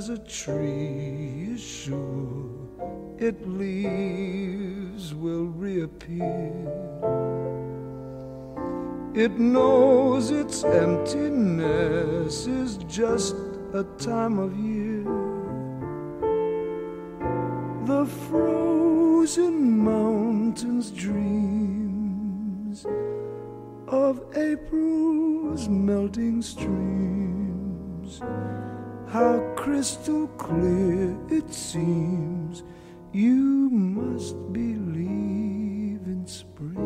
As a tree is sure its leaves will reappear. It knows its emptiness is just a time of year. The frozen mountains dreams of April's melting streams. How crystal clear it seems you must believe in spring.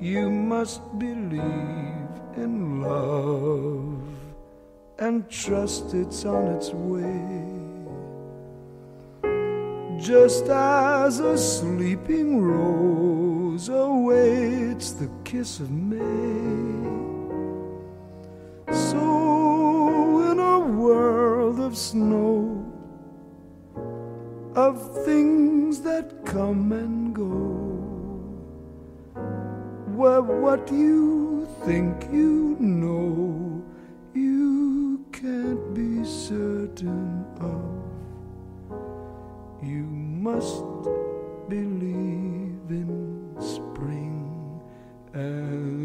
You must believe in love and trust it's on its way. Just as a sleeping rose awaits the kiss of May. So, in a world of snow, of things that come and go where what you think you know you can't be certain of. You must believe in spring and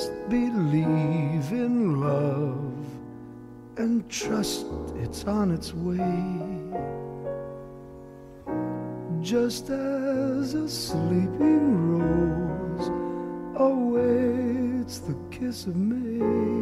Must believe in love and trust it's on its way. Just as a sleeping rose awaits the kiss of May.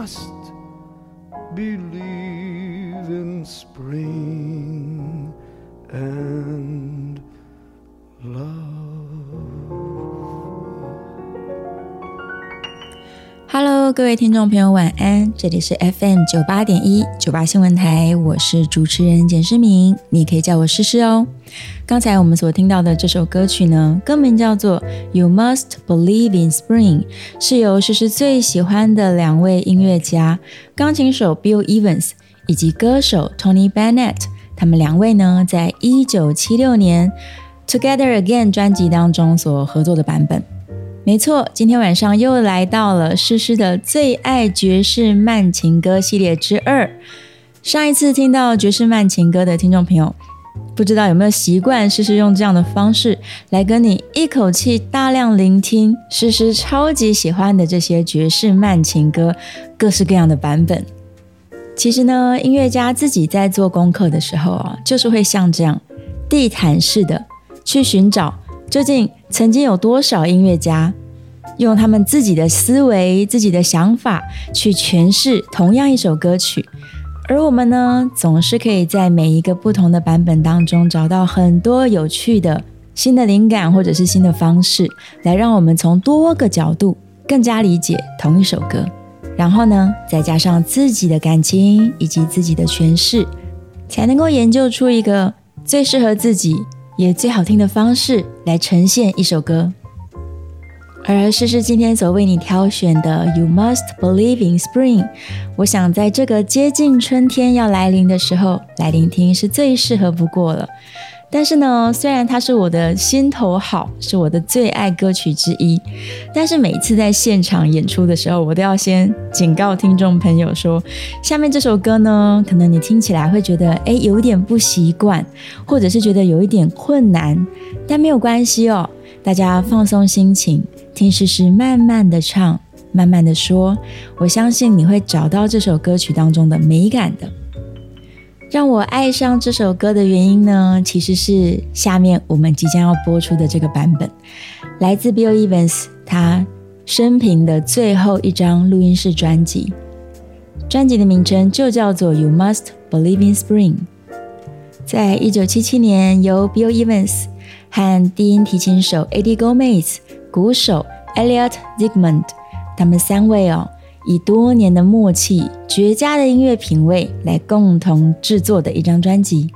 Must 各位听众朋友，晚安！这里是 FM 九八点一九八新闻台，我是主持人简诗明，你可以叫我诗诗哦。刚才我们所听到的这首歌曲呢，歌名叫做《You Must Believe in Spring》，是由诗诗最喜欢的两位音乐家，钢琴手 Bill Evans 以及歌手 Tony Bennett，他们两位呢，在一九七六年《Together Again》专辑当中所合作的版本。没错，今天晚上又来到了诗诗的最爱爵士慢情歌系列之二。上一次听到爵士慢情歌的听众朋友，不知道有没有习惯诗诗用这样的方式来跟你一口气大量聆听诗诗超级喜欢的这些爵士慢情歌，各式各样的版本。其实呢，音乐家自己在做功课的时候啊，就是会像这样地毯式的去寻找。究竟曾经有多少音乐家用他们自己的思维、自己的想法去诠释同样一首歌曲？而我们呢，总是可以在每一个不同的版本当中找到很多有趣的新的灵感，或者是新的方式，来让我们从多个角度更加理解同一首歌。然后呢，再加上自己的感情以及自己的诠释，才能够研究出一个最适合自己。也最好听的方式来呈现一首歌，而诗诗今天所为你挑选的《You Must Believe in Spring》，我想在这个接近春天要来临的时候来聆听是最适合不过了。但是呢，虽然它是我的心头好，是我的最爱歌曲之一，但是每次在现场演出的时候，我都要先警告听众朋友说，下面这首歌呢，可能你听起来会觉得，哎，有一点不习惯，或者是觉得有一点困难，但没有关系哦，大家放松心情，听诗诗慢慢的唱，慢慢的说，我相信你会找到这首歌曲当中的美感的。让我爱上这首歌的原因呢，其实是下面我们即将要播出的这个版本，来自 Bill Evans 他生平的最后一张录音室专辑，专辑的名称就叫做《You Must Believe in Spring》。在一九七七年，由 Bill Evans 和低音提琴手 Eddie Gomez、鼓手 Elliot Zigmund 他们三位哦。以多年的默契、绝佳的音乐品味来共同制作的一张专辑，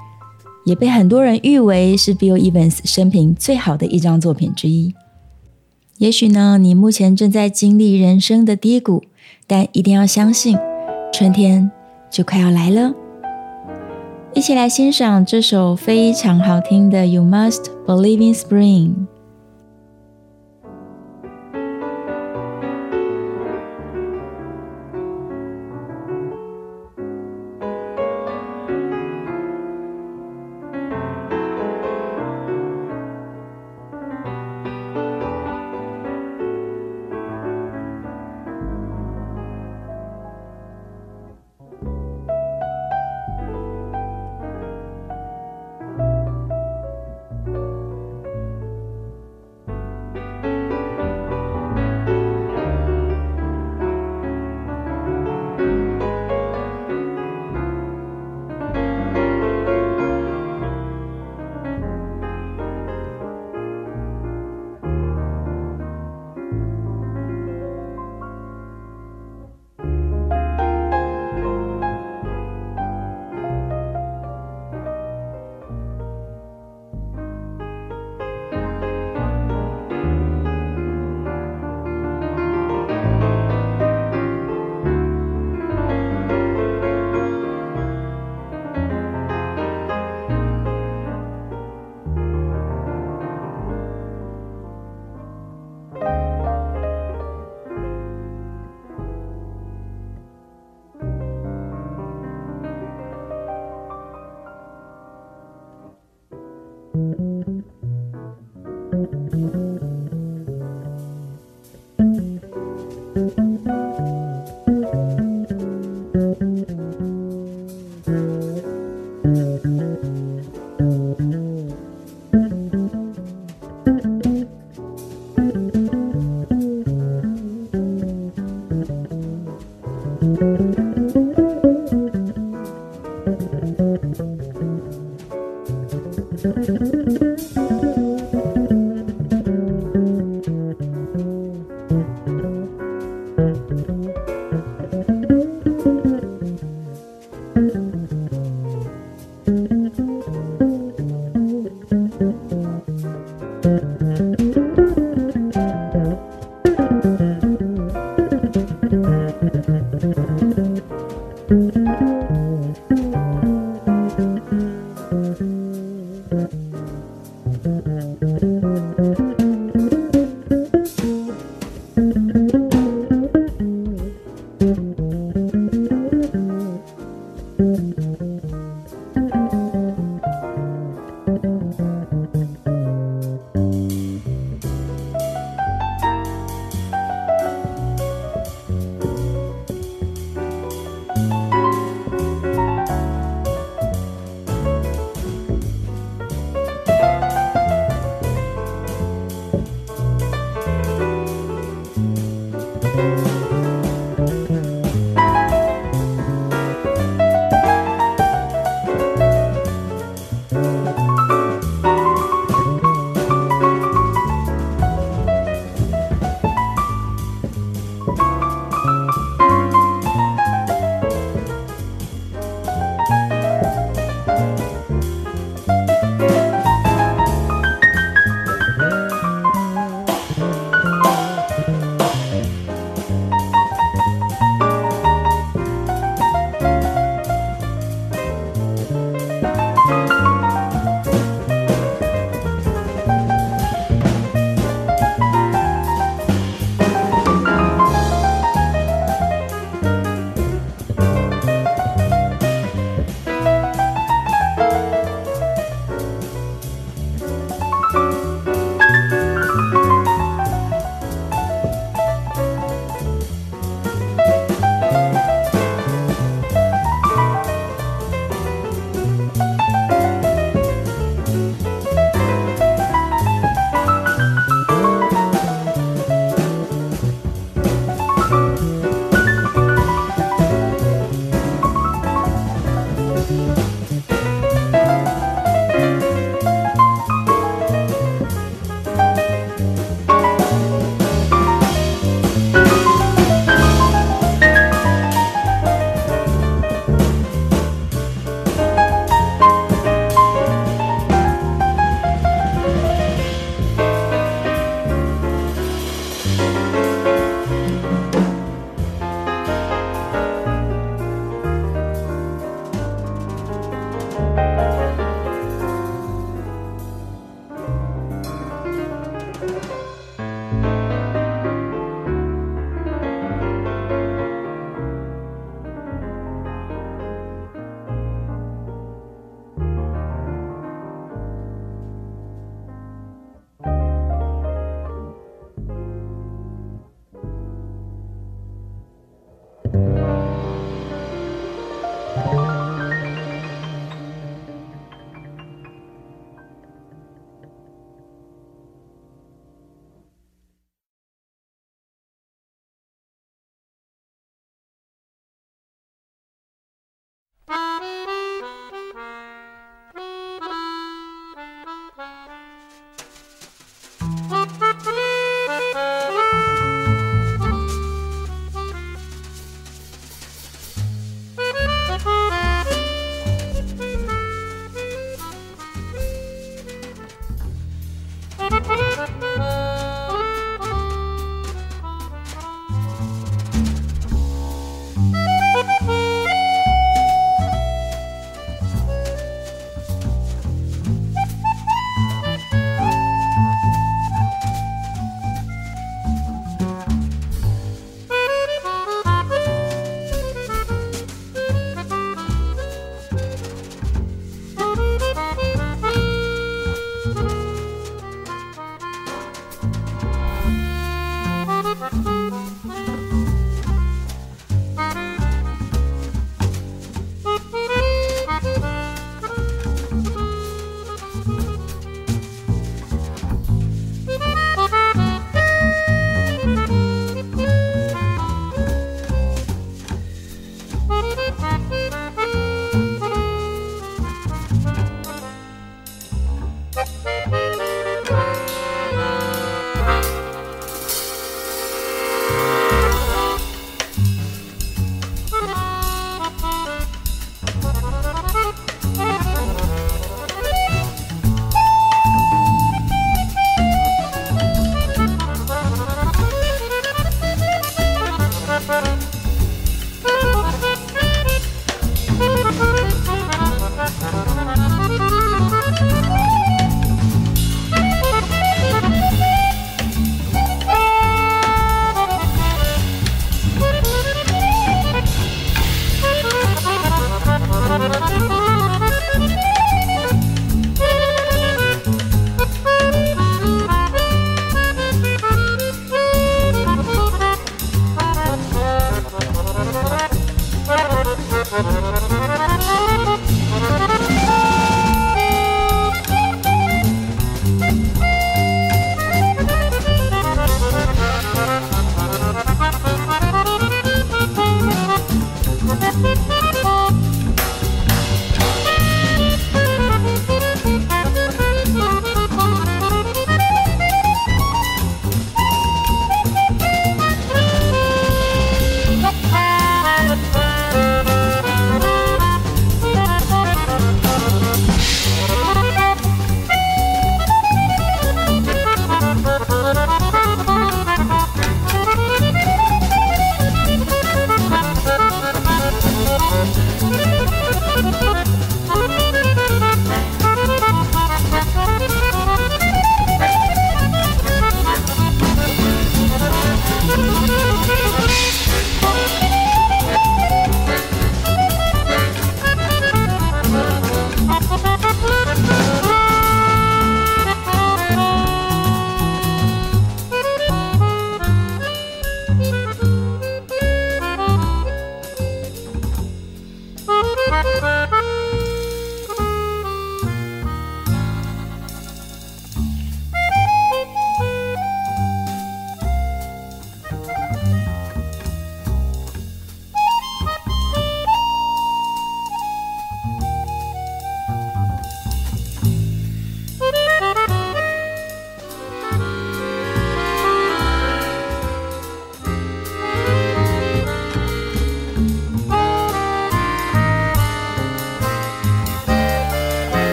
也被很多人誉为是 Bill Evans 生平最好的一张作品之一。也许呢，你目前正在经历人生的低谷，但一定要相信，春天就快要来了。一起来欣赏这首非常好听的《You Must Believe in Spring》。Thank you.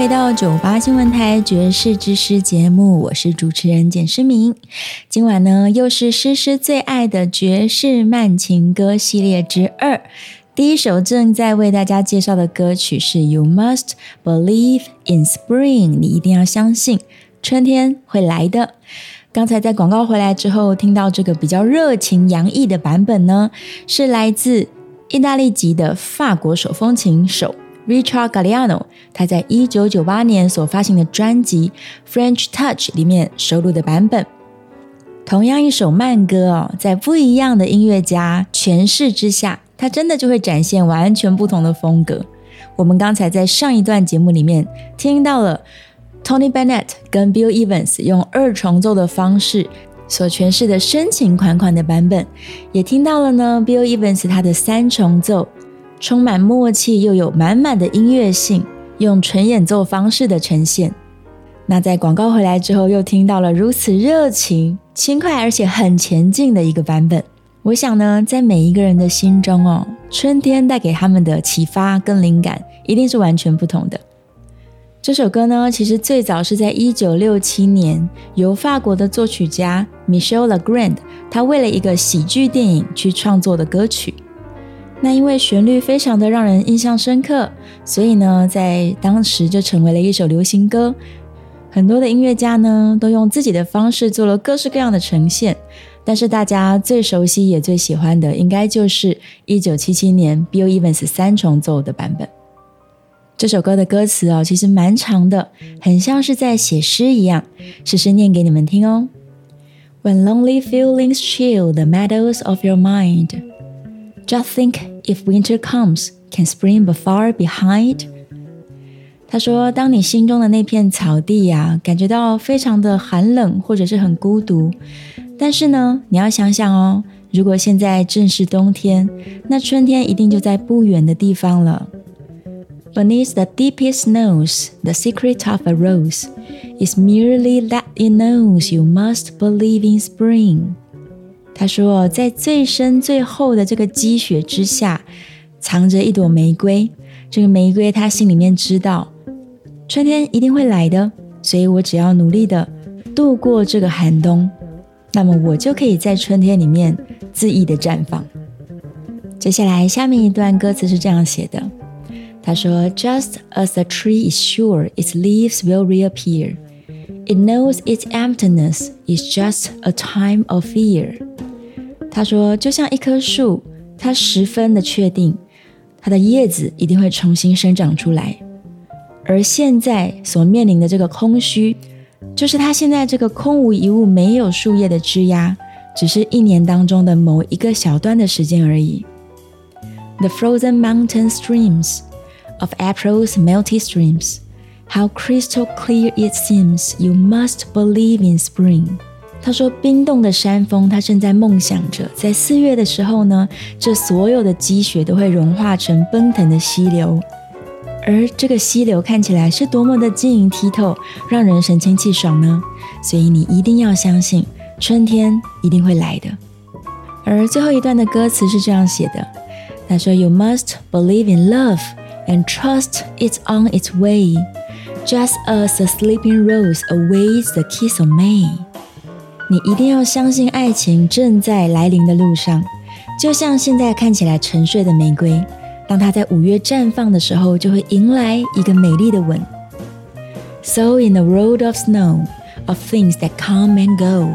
回到九八新闻台爵士之诗节目，我是主持人简诗明。今晚呢，又是诗诗最爱的爵士慢情歌系列之二。第一首正在为大家介绍的歌曲是《You Must Believe in Spring》，你一定要相信春天会来的。刚才在广告回来之后，听到这个比较热情洋溢的版本呢，是来自意大利籍的法国手风琴手 Richard Galliano，他在一九九八年所发行的专辑《French Touch》里面收录的版本。同样一首慢歌哦，在不一样的音乐家诠释之下，它真的就会展现完全不同的风格。我们刚才在上一段节目里面听到了。Tony Bennett 跟 Bill Evans 用二重奏的方式所诠释的深情款款的版本，也听到了呢。Bill Evans 他的三重奏充满默契又有满满的音乐性，用纯演奏方式的呈现。那在广告回来之后，又听到了如此热情、轻快而且很前进的一个版本。我想呢，在每一个人的心中哦，春天带给他们的启发跟灵感，一定是完全不同的。这首歌呢，其实最早是在一九六七年由法国的作曲家 Michel Legrand，他为了一个喜剧电影去创作的歌曲。那因为旋律非常的让人印象深刻，所以呢，在当时就成为了一首流行歌。很多的音乐家呢，都用自己的方式做了各式各样的呈现。但是大家最熟悉也最喜欢的，应该就是一九七七年 Bill Evans 三重奏的版本。这首歌的歌词哦，其实蛮长的，很像是在写诗一样。试试念给你们听哦。When lonely feelings chill the meadows of your mind, just think if winter comes, can spring be far behind？他说，当你心中的那片草地呀，感觉到非常的寒冷或者是很孤独，但是呢，你要想想哦，如果现在正是冬天，那春天一定就在不远的地方了。Beneath the deepest snows, the secret of a rose is merely that it knows you must believe in spring。 他说，在最深最厚的这个积雪之下，藏着一朵玫瑰。这个玫瑰，他心里面知道春天一定会来的，所以我只要努力的度过这个寒冬，那么我就可以在春天里面恣意的绽放。接下来，下面一段歌词是这样写的。他说：“Just as a tree is sure its leaves will reappear, it knows its emptiness is just a time of fear。”他说：“就像一棵树，它十分的确定，它的叶子一定会重新生长出来。而现在所面临的这个空虚，就是它现在这个空无一物、没有树叶的枝桠，只是一年当中的某一个小段的时间而已。The frozen mountain streams。” of April's melty streams. How crystal clear it seems! You must believe in spring. 他说：“冰冻的山峰，它正在梦想着，在四月的时候呢，这所有的积雪都会融化成奔腾的溪流，而这个溪流看起来是多么的晶莹剔透，让人神清气爽呢。所以你一定要相信，春天一定会来的。”而最后一段的歌词是这样写的：“他说，You must believe in love。” and trust it's on its way, just as the sleeping rose awaits the kiss of May。你一定要相信爱情正在来临的路上，就像现在看起来沉睡的玫瑰，当它在五月绽放的时候，就会迎来一个美丽的吻。So in the world of snow, of things that come and go,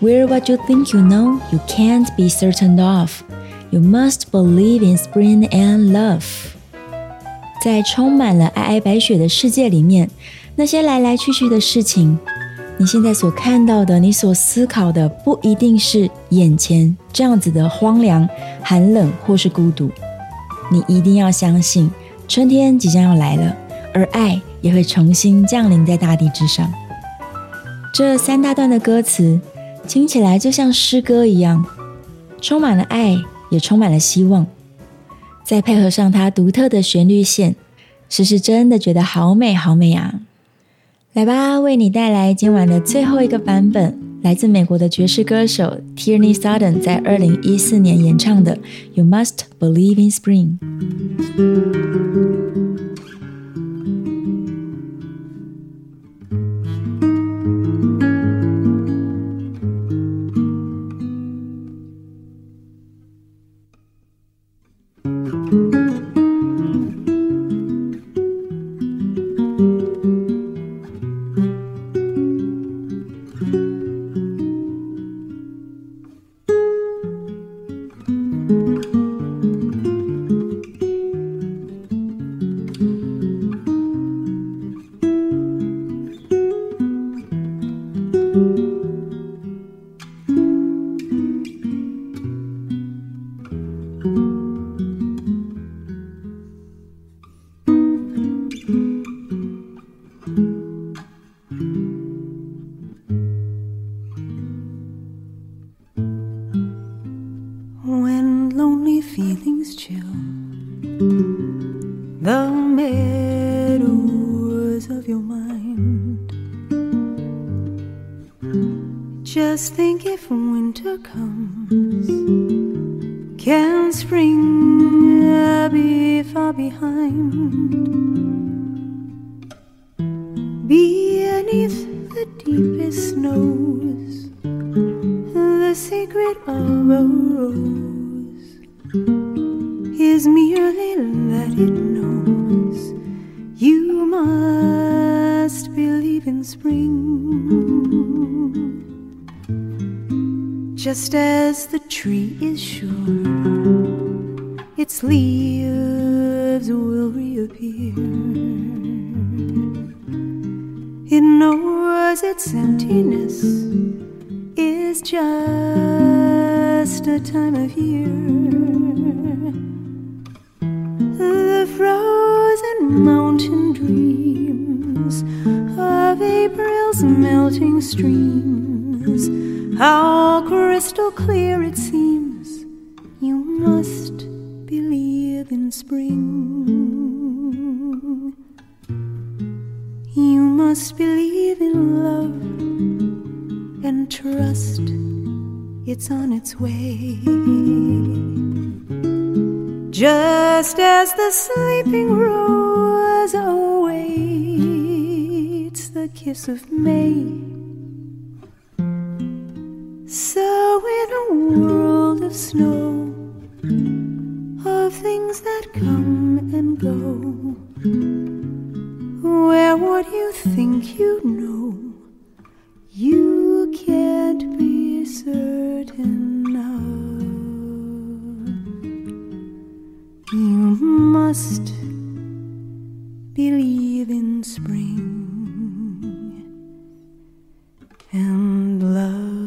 where what you think you know, you can't be certain of. You must believe in spring and love. 在充满了皑皑白雪的世界里面，那些来来去去的事情，你现在所看到的，你所思考的，不一定是眼前这样子的荒凉、寒冷或是孤独。你一定要相信，春天即将要来了，而爱也会重新降临在大地之上。这三大段的歌词听起来就像诗歌一样，充满了爱，也充满了希望。再配合上它独特的旋律线，诗诗真的觉得好美好美啊！来吧，为你带来今晚的最后一个版本，来自美国的爵士歌手 Tierney Sutton 在二零一四年演唱的《You Must Believe in Spring》。Spring. Just as the tree is sure its leaves will reappear. It knows its emptiness is just a time of year. The frozen mountain dreams April's melting streams. How crystal clear it seems. You must believe in spring. You must believe in love and trust it's on its way. Just as the sleeping rose the kiss of May. So, in a world of snow, of things that come and go, where what you think you know you can't be certain of. You must believe in spring and love.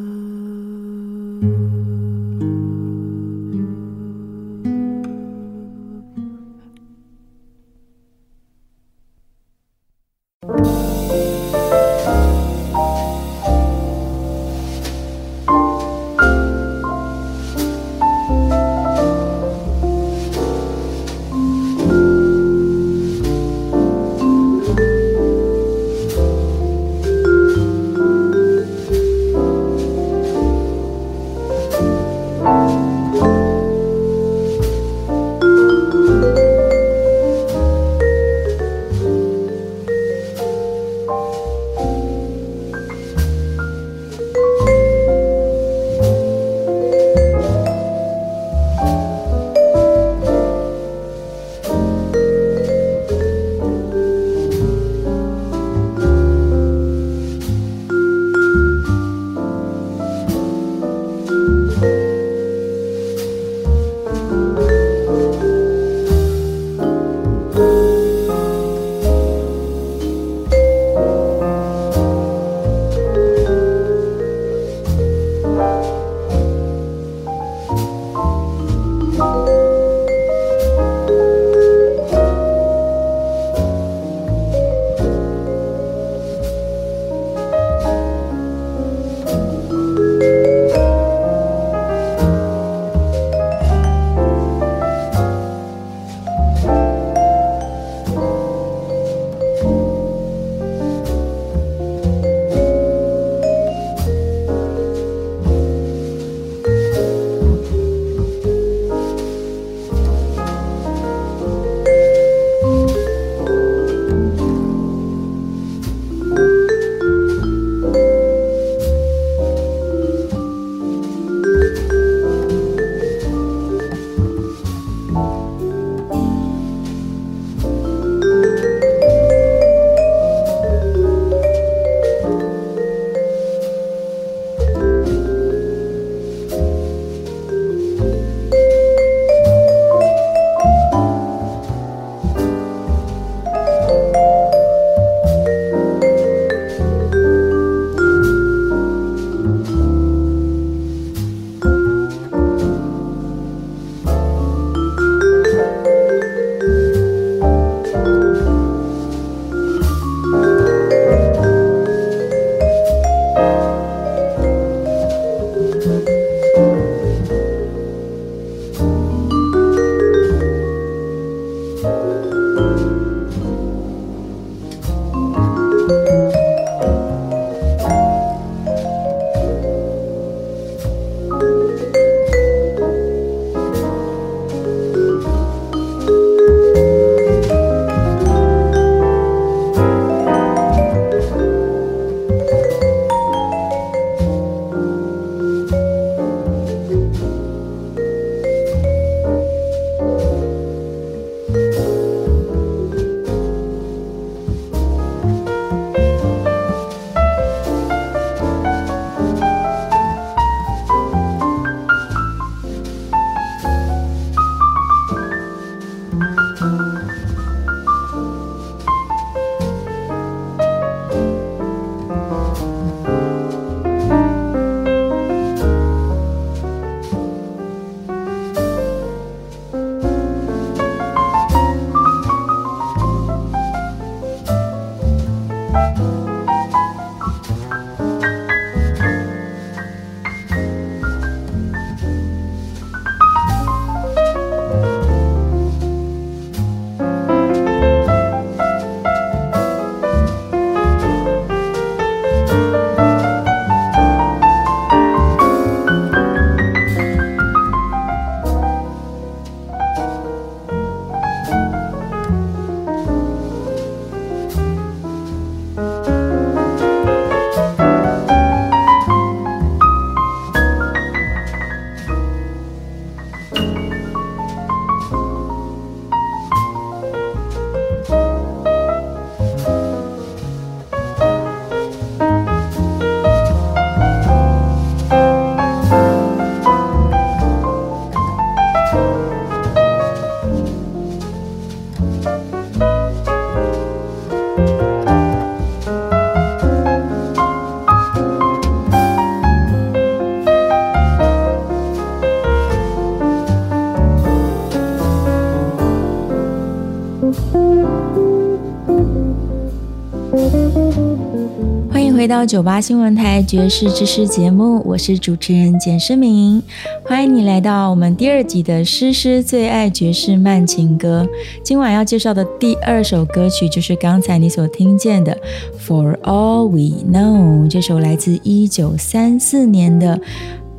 回到九八新闻台爵士知识节目，我是主持人简诗明，欢迎你来到我们第二集的诗诗最爱爵士慢情歌。今晚要介绍的第二首歌曲就是刚才你所听见的《For All We Know》，这首来自一九三四年的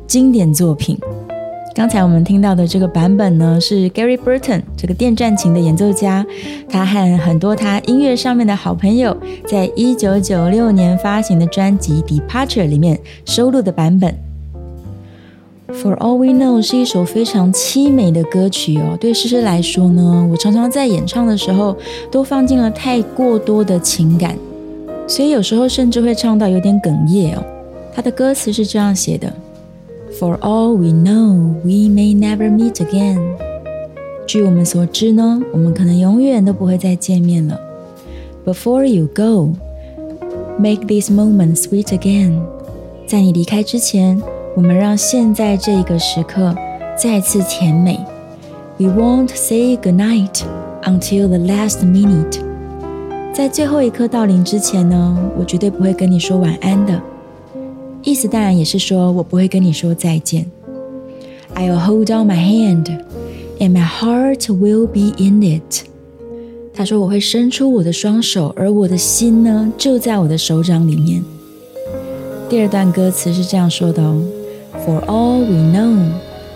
经典作品。刚才我们听到的这个版本呢，是 Gary Burton 这个电战琴的演奏家，他和很多他音乐上面的好朋友，在一九九六年发行的专辑《Departure》里面收录的版本。For All We Know 是一首非常凄美的歌曲哦。对诗诗来说呢，我常常在演唱的时候都放进了太过多的情感，所以有时候甚至会唱到有点哽咽哦。他的歌词是这样写的。For all we know, we may never meet again。据我们所知呢，我们可能永远都不会再见面了。Before you go, make this moment sweet again。在你离开之前，我们让现在这个时刻再次甜美。We won't say goodnight until the last minute。在最后一刻到临之前呢，我绝对不会跟你说晚安的。 意思当然也是说我不会跟你说再见。I'll hold out my hand, and my heart will be in it。他说我会伸出我的双手，而我的心呢就在我的手掌里面。第二段歌词是这样说的哦：For all we know,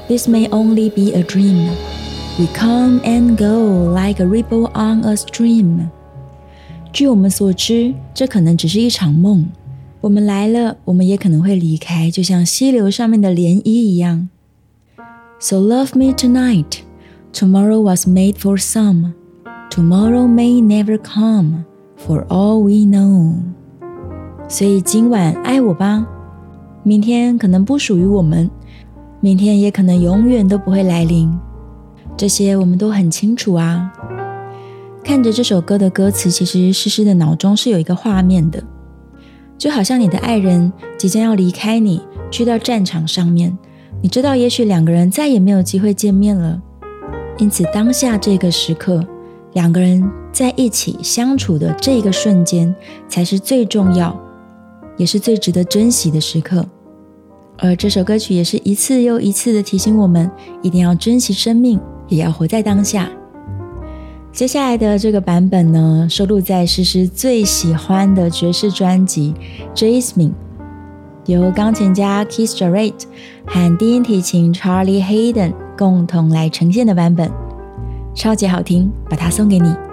this may only be a dream. We come and go like a ripple on a stream. 据我们所知，这可能只是一场梦。 我们来了，我们也可能会离开，就像溪流上面的涟漪一样。So love me tonight. Tomorrow was made for some. Tomorrow may never come. For all we know. 所以今晚爱我吧，明天可能不属于我们，明天也可能永远都不会来临。这些我们都很清楚啊。看着这首歌的歌词，其实诗诗的脑中是有一个画面的。就好像你的爱人即将要离开你，去到战场上面，你知道，也许两个人再也没有机会见面了。因此，当下这个时刻，两个人在一起相处的这个瞬间，才是最重要，也是最值得珍惜的时刻。而这首歌曲也是一次又一次的提醒我们，一定要珍惜生命，也要活在当下。接下来的这个版本呢，收录在诗诗最喜欢的爵士专辑《Jasmine》，由钢琴家 Keith Jarrett 和低音提琴 Charlie Hayden 共同来呈现的版本，超级好听，把它送给你。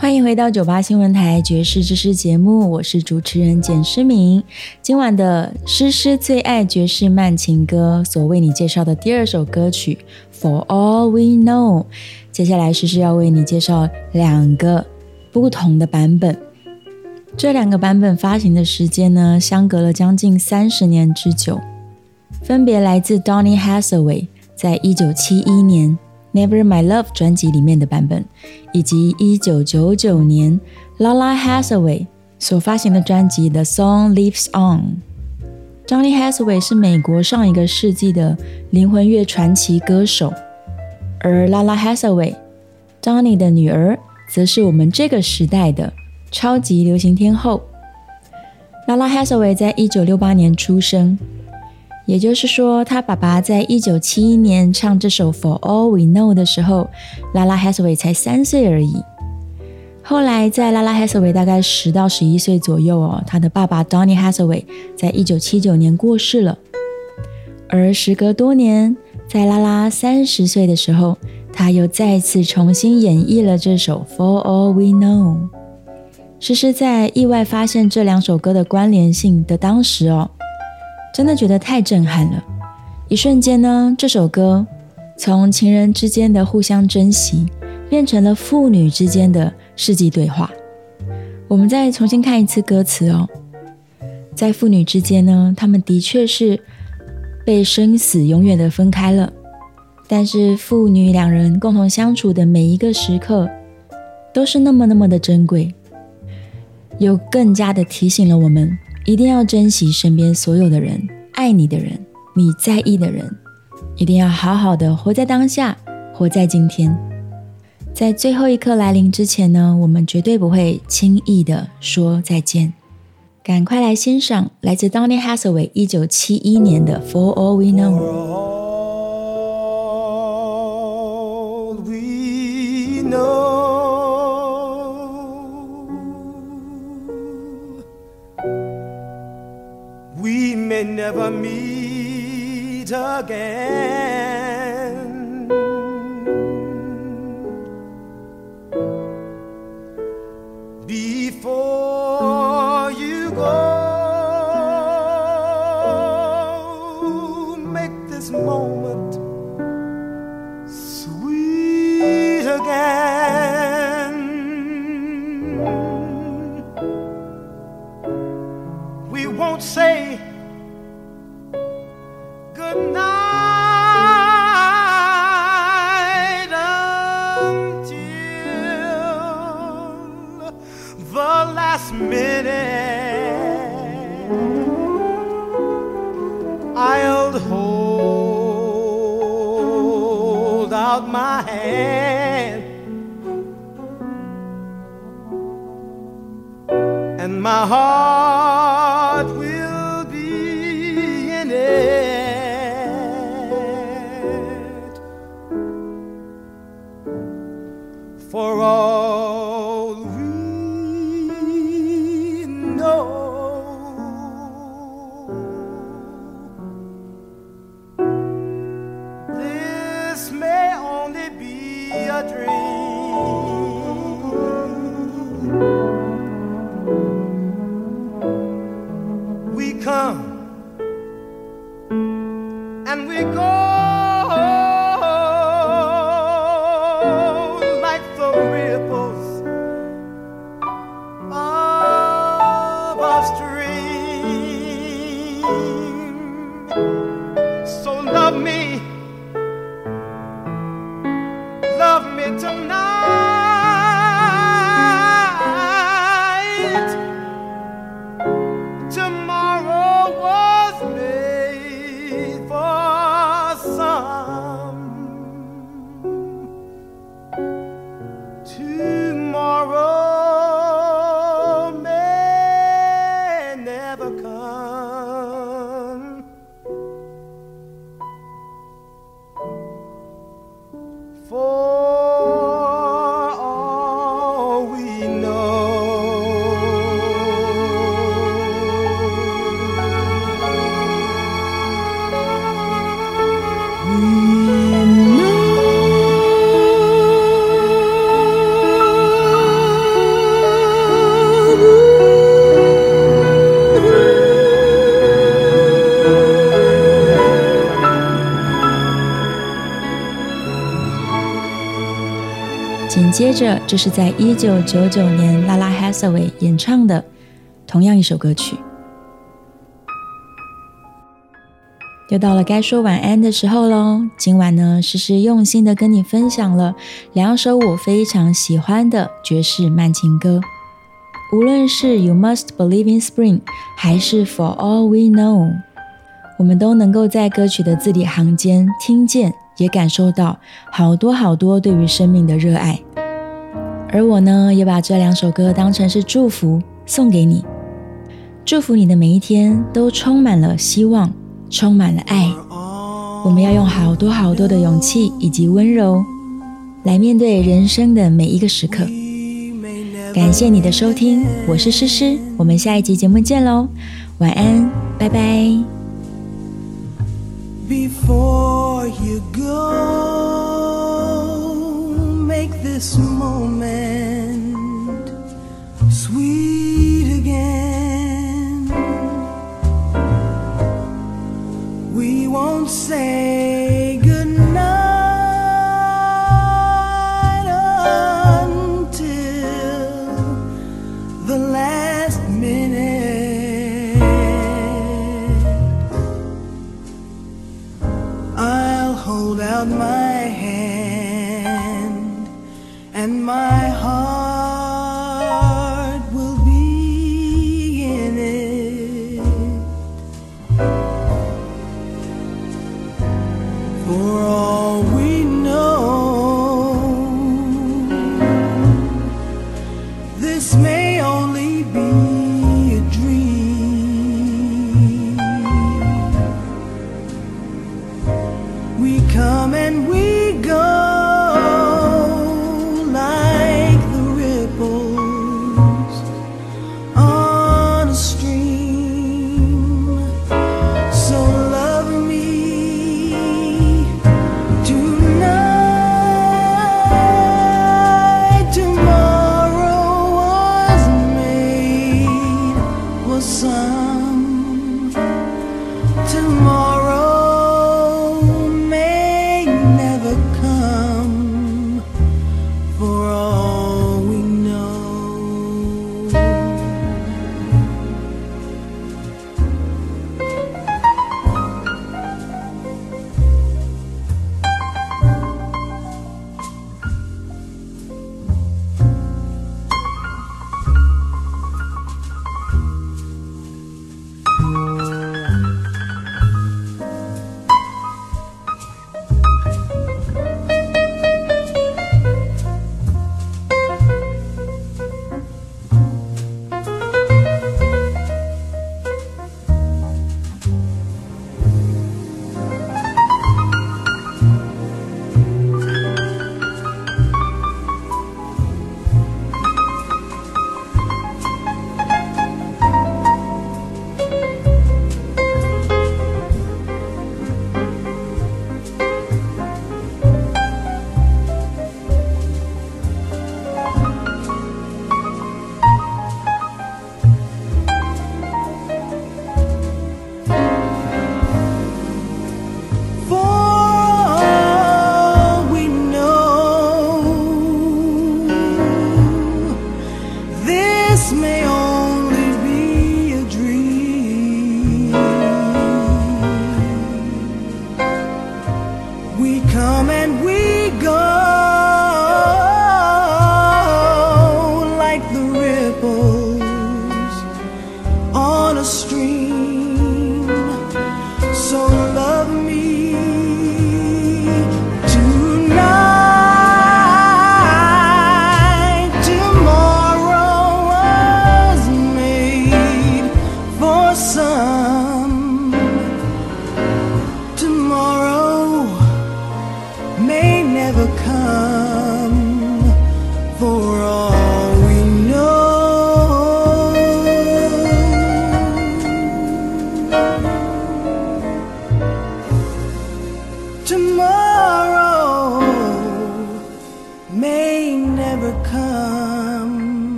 欢迎回到九八新闻台爵士知识节目，我是主持人简诗明。今晚的诗诗最爱爵士慢情歌所为你介绍的第二首歌曲《For All We Know》，接下来诗诗要为你介绍两个不同的版本。这两个版本发行的时间呢，相隔了将近三十年之久，分别来自 Donny Hathaway 在一九七一年。Never My Love 专辑里面的版本，以及一九九九年 Lala Hathaway 所发行的专辑《The Song Lives On》。Johnny Hathaway 是美国上一个世纪的灵魂乐传奇歌手，而 Lala Hathaway，Johnny 的女儿，则是我们这个时代的超级流行天后。Lala Hathaway 在一九六八年出生。也就是说，他爸爸在一九七一年唱这首《For All We Know》的时候，拉拉·哈斯韦才三岁而已。后来，在拉拉·哈斯韦大概十到十一岁左右哦，他的爸爸 Donny Hathaway 在一九七九年过世了。而时隔多年，在拉拉三十岁的时候，他又再次重新演绎了这首《For All We Know》。实是在意外发现这两首歌的关联性的当时哦。真的觉得太震撼了！一瞬间呢，这首歌从情人之间的互相珍惜，变成了父女之间的世纪对话。我们再重新看一次歌词哦，在父女之间呢，他们的确是被生死永远的分开了，但是父女两人共同相处的每一个时刻，都是那么那么的珍贵，又更加的提醒了我们。一定要珍惜身边所有的人，爱你的人，你在意的人，一定要好好的活在当下，活在今天。在最后一刻来临之前呢，我们绝对不会轻易的说再见。赶快来欣赏来自 Donny Hathaway 一九七一年的《For All We Know》。Never meet again. My heart will be in it for all we know. This may only be a dream. 着就是在一九九九年拉拉哈萨韦演唱的同样一首歌曲。又到了该说晚安的时候喽。今晚呢，诗诗用心的跟你分享了两首我非常喜欢的爵士慢情歌。无论是 You Must Believe in Spring，还是 For All We Know，我们都能够在歌曲的字里行间听见，也感受到好多好多对于生命的热爱。而我呢，也把这两首歌当成是祝福送给你，祝福你的每一天都充满了希望。充满了爱，我们要用好多好多的勇气以及温柔来面对人生的每一个时刻。感谢你的收听，我是诗诗，我们下一集节目见喽，晚安，拜拜。Say goodnight until the last minute. I'll hold out my